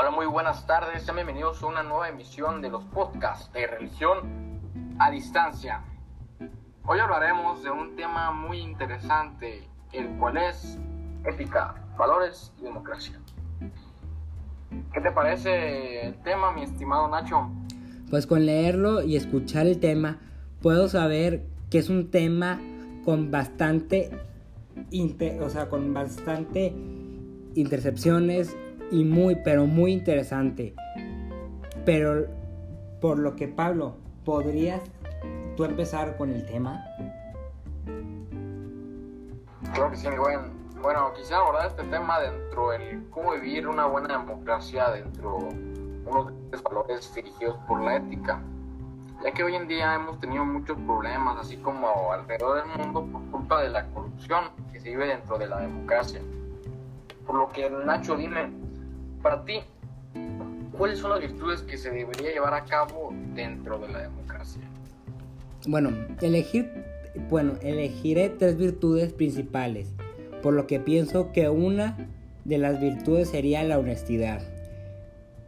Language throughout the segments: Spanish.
Hola, muy buenas tardes. Sean bienvenidos a una nueva emisión de los podcasts de religión a distancia. Hoy hablaremos de un tema muy interesante, el cual es ética, valores y democracia. ¿Qué te parece el tema, mi estimado Nacho? Pues con leerlo y escuchar el tema, puedo saber que es un tema con bastante, o sea, con bastante intercepciones y muy, pero muy interesante. Pero por lo que Pablo, ¿podrías tú empezar con el tema? Creo que sí, mi buen. Bueno, quisiera abordar este tema dentro del cómo vivir una buena democracia dentro de unos valores dirigidos por la ética. Ya que hoy en día hemos tenido muchos problemas, así como alrededor del mundo, por culpa de la corrupción que se vive dentro de la democracia. Por lo que, Nacho, dime, para ti, ¿cuáles son las virtudes que se debería llevar a cabo dentro de la democracia? Bueno, elegir, bueno, elegiré tres virtudes principales, por lo que pienso que una de las virtudes sería la honestidad,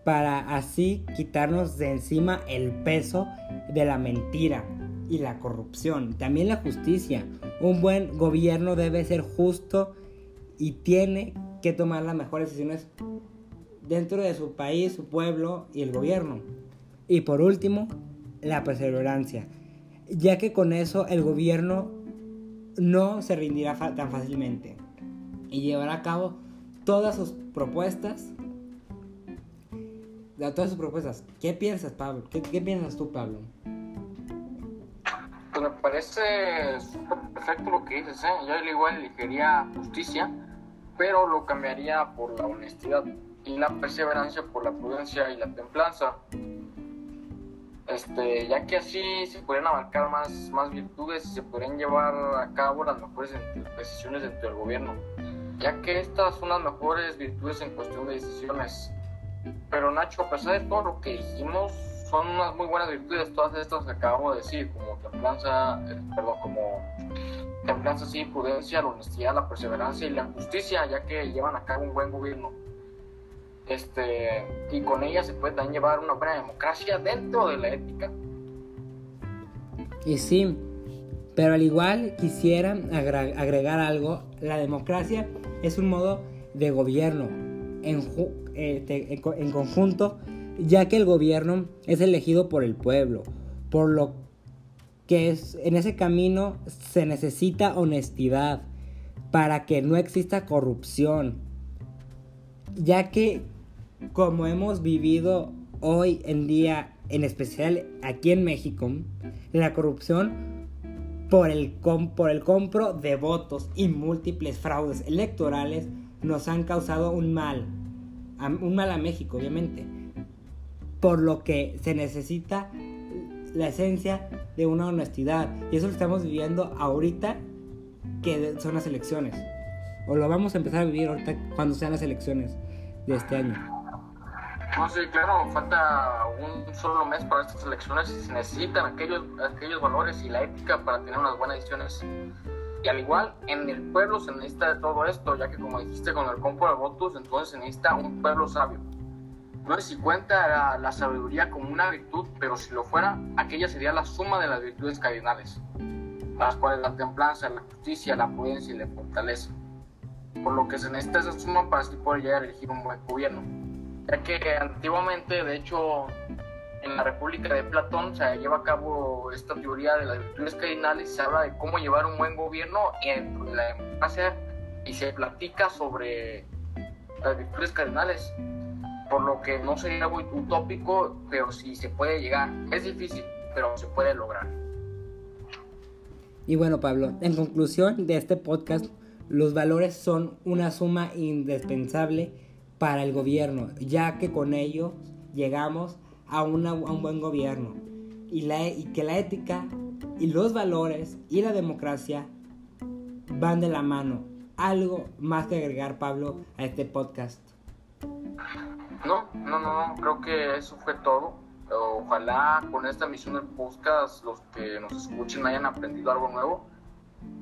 para así quitarnos de encima el peso de la mentira y la corrupción, también la justicia. Un buen gobierno debe ser justo y tiene que tomar las mejores decisiones dentro de su país, su pueblo y el gobierno. Y por último, la perseverancia, ya que con eso el gobierno no se rendirá tan fácilmente y llevará a cabo todas sus propuestas. Todas sus propuestas. ¿Qué piensas, Pablo? ¿Qué, piensas tú, Pablo? Pues me parece perfecto lo que dices, ¿eh? Yo igual elegiría justicia, pero lo cambiaría por la honestidad y la perseverancia por la prudencia y la templanza. Este, ya que así se podrían abarcar más, más virtudes y se podrían llevar a cabo las mejores decisiones dentro del gobierno, ya que estas son las mejores virtudes en cuestión de decisiones. Pero Nacho, a pesar de todo lo que dijimos, son unas muy buenas virtudes todas estas que acabo de decir, como templanza, eh, perdón, como templanza, sí, prudencia, la honestidad, la perseverancia y la justicia, ya que llevan a cabo un buen gobierno este, y con ella se puede también llevar una buena democracia dentro de la ética. Y sí, pero al igual quisiera agregar algo, la democracia es un modo de gobierno en, este, en conjunto, ya que el gobierno es elegido por el pueblo, por lo que es, en ese camino se necesita honestidad para que no exista corrupción, ya que como hemos vivido hoy en día, en especial aquí en México, la corrupción por el, por el compro de votos y múltiples fraudes electorales nos han causado un mal, un mal a México, obviamente. Por lo que se necesita la esencia de una honestidad. Y eso lo estamos viviendo ahorita que son las elecciones. O lo vamos a empezar a vivir ahorita cuando sean las elecciones de este año. No, sí, claro, falta un solo mes para estas elecciones y se necesitan aquellos, aquellos valores y la ética para tener unas buenas decisiones. Y al igual, en el pueblo se necesita de todo esto, ya que como dijiste con el compro de votos, entonces se necesita un pueblo sabio. No sé si cuenta la, sabiduría como una virtud, pero si lo fuera, aquella sería la suma de las virtudes cardinales, las cuales la templanza, la justicia, la prudencia y la fortaleza. Por lo que se necesita esa suma para así poder llegar elegir un buen gobierno ya que antiguamente, de hecho, en la República de Platón se lleva a cabo esta teoría de las virtudes cardinales se habla de cómo llevar un buen gobierno en la democracia y se platica sobre las virtudes cardinales, por lo que no sería algo utópico, pero sí se puede llegar. Es difícil, pero se puede lograr. Y bueno, Pablo, en conclusión de este podcast, los valores son una suma indispensable para el gobierno, ya que con ello llegamos a, un buen gobierno y, la, y que la ética y los valores y la democracia van de la mano. Algo más que agregar, Pablo, a este podcast. No, no, no, creo que eso fue todo. Ojalá con esta misión del podcast los que nos escuchen hayan aprendido algo nuevo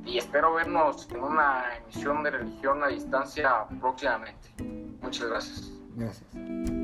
y espero vernos en una emisión de religión a distancia próximamente. Muchas gracias. Gracias.